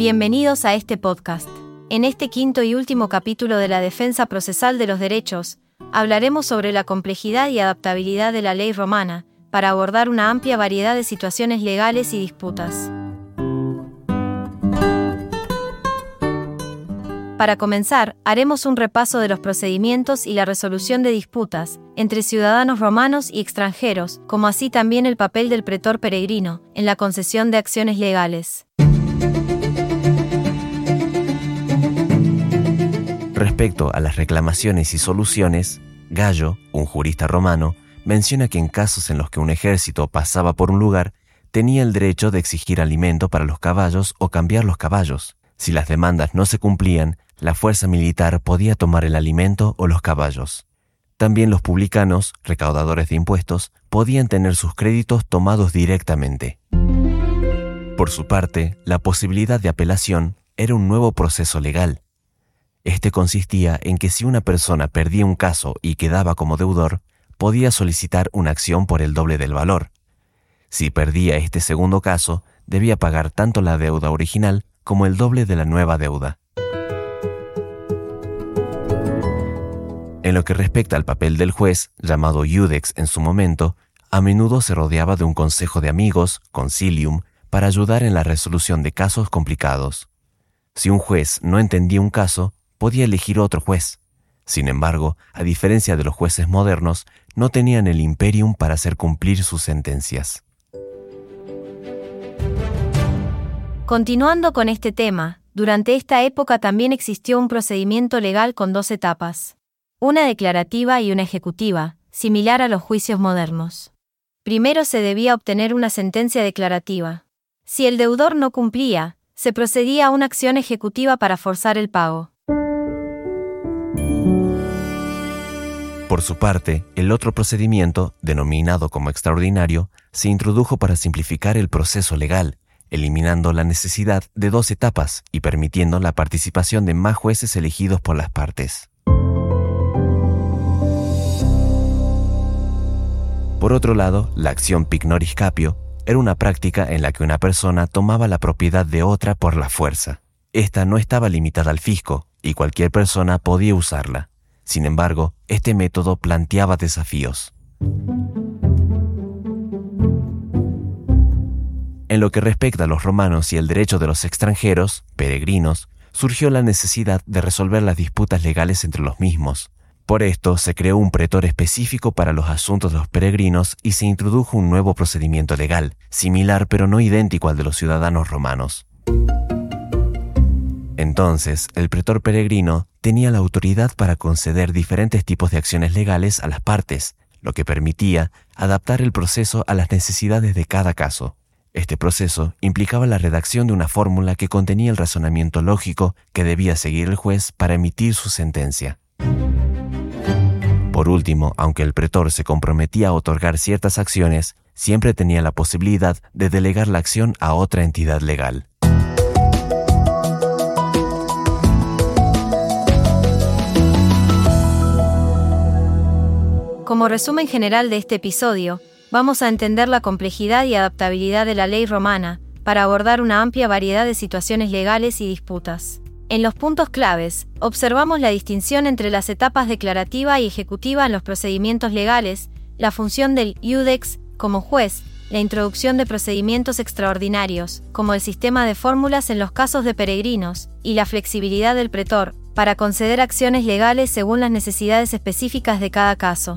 Bienvenidos a este podcast. En este quinto y último capítulo de la defensa procesal de los derechos, hablaremos sobre la complejidad y adaptabilidad de la ley romana, para abordar una amplia variedad de situaciones legales y disputas. Para comenzar, haremos un repaso de los procedimientos y la resolución de disputas entre ciudadanos romanos y extranjeros, como así también el papel del pretor peregrino en la concesión de acciones legales. Respecto a las reclamaciones y soluciones, Gallo, un jurista romano, menciona que en casos en los que un ejército pasaba por un lugar, tenía el derecho de exigir alimento para los caballos o cambiar los caballos. Si las demandas no se cumplían, la fuerza militar podía tomar el alimento o los caballos. También los publicanos, recaudadores de impuestos, podían tener sus créditos tomados directamente. Por su parte, la posibilidad de apelación era un nuevo proceso legal. Este consistía en que si una persona perdía un caso y quedaba como deudor, podía solicitar una acción por el doble del valor. Si perdía este segundo caso, debía pagar tanto la deuda original como el doble de la nueva deuda. En lo que respecta al papel del juez, llamado iudex en su momento, a menudo se rodeaba de un consejo de amigos, concilium, para ayudar en la resolución de casos complicados. Si un juez no entendía un caso, podía elegir otro juez. Sin embargo, a diferencia de los jueces modernos, no tenían el imperium para hacer cumplir sus sentencias. Continuando con este tema, durante esta época también existió un procedimiento legal con dos etapas. Una declarativa y una ejecutiva, similar a los juicios modernos. Primero se debía obtener una sentencia declarativa. Si el deudor no cumplía, se procedía a una acción ejecutiva para forzar el pago. Por su parte, el otro procedimiento, denominado como extraordinario, se introdujo para simplificar el proceso legal, eliminando la necesidad de dos etapas y permitiendo la participación de más jueces elegidos por las partes. Por otro lado, la acción pignoris capio era una práctica en la que una persona tomaba la propiedad de otra por la fuerza. Esta no estaba limitada al fisco y cualquier persona podía usarla. Sin embargo, este método planteaba desafíos. En lo que respecta a los romanos y el derecho de los extranjeros, peregrinos, surgió la necesidad de resolver las disputas legales entre los mismos. Por esto se creó un pretor específico para los asuntos de los peregrinos y se introdujo un nuevo procedimiento legal, similar pero no idéntico al de los ciudadanos romanos. Entonces, el pretor peregrino tenía la autoridad para conceder diferentes tipos de acciones legales a las partes, lo que permitía adaptar el proceso a las necesidades de cada caso. Este proceso implicaba la redacción de una fórmula que contenía el razonamiento lógico que debía seguir el juez para emitir su sentencia. Por último, aunque el pretor se comprometía a otorgar ciertas acciones, siempre tenía la posibilidad de delegar la acción a otra entidad legal. Como resumen general de este episodio, vamos a entender la complejidad y adaptabilidad de la ley romana, para abordar una amplia variedad de situaciones legales y disputas. En los puntos claves, observamos la distinción entre las etapas declarativa y ejecutiva en los procedimientos legales, la función del iudex como juez, la introducción de procedimientos extraordinarios, como el sistema de fórmulas en los casos de peregrinos, y la flexibilidad del pretor, para conceder acciones legales según las necesidades específicas de cada caso.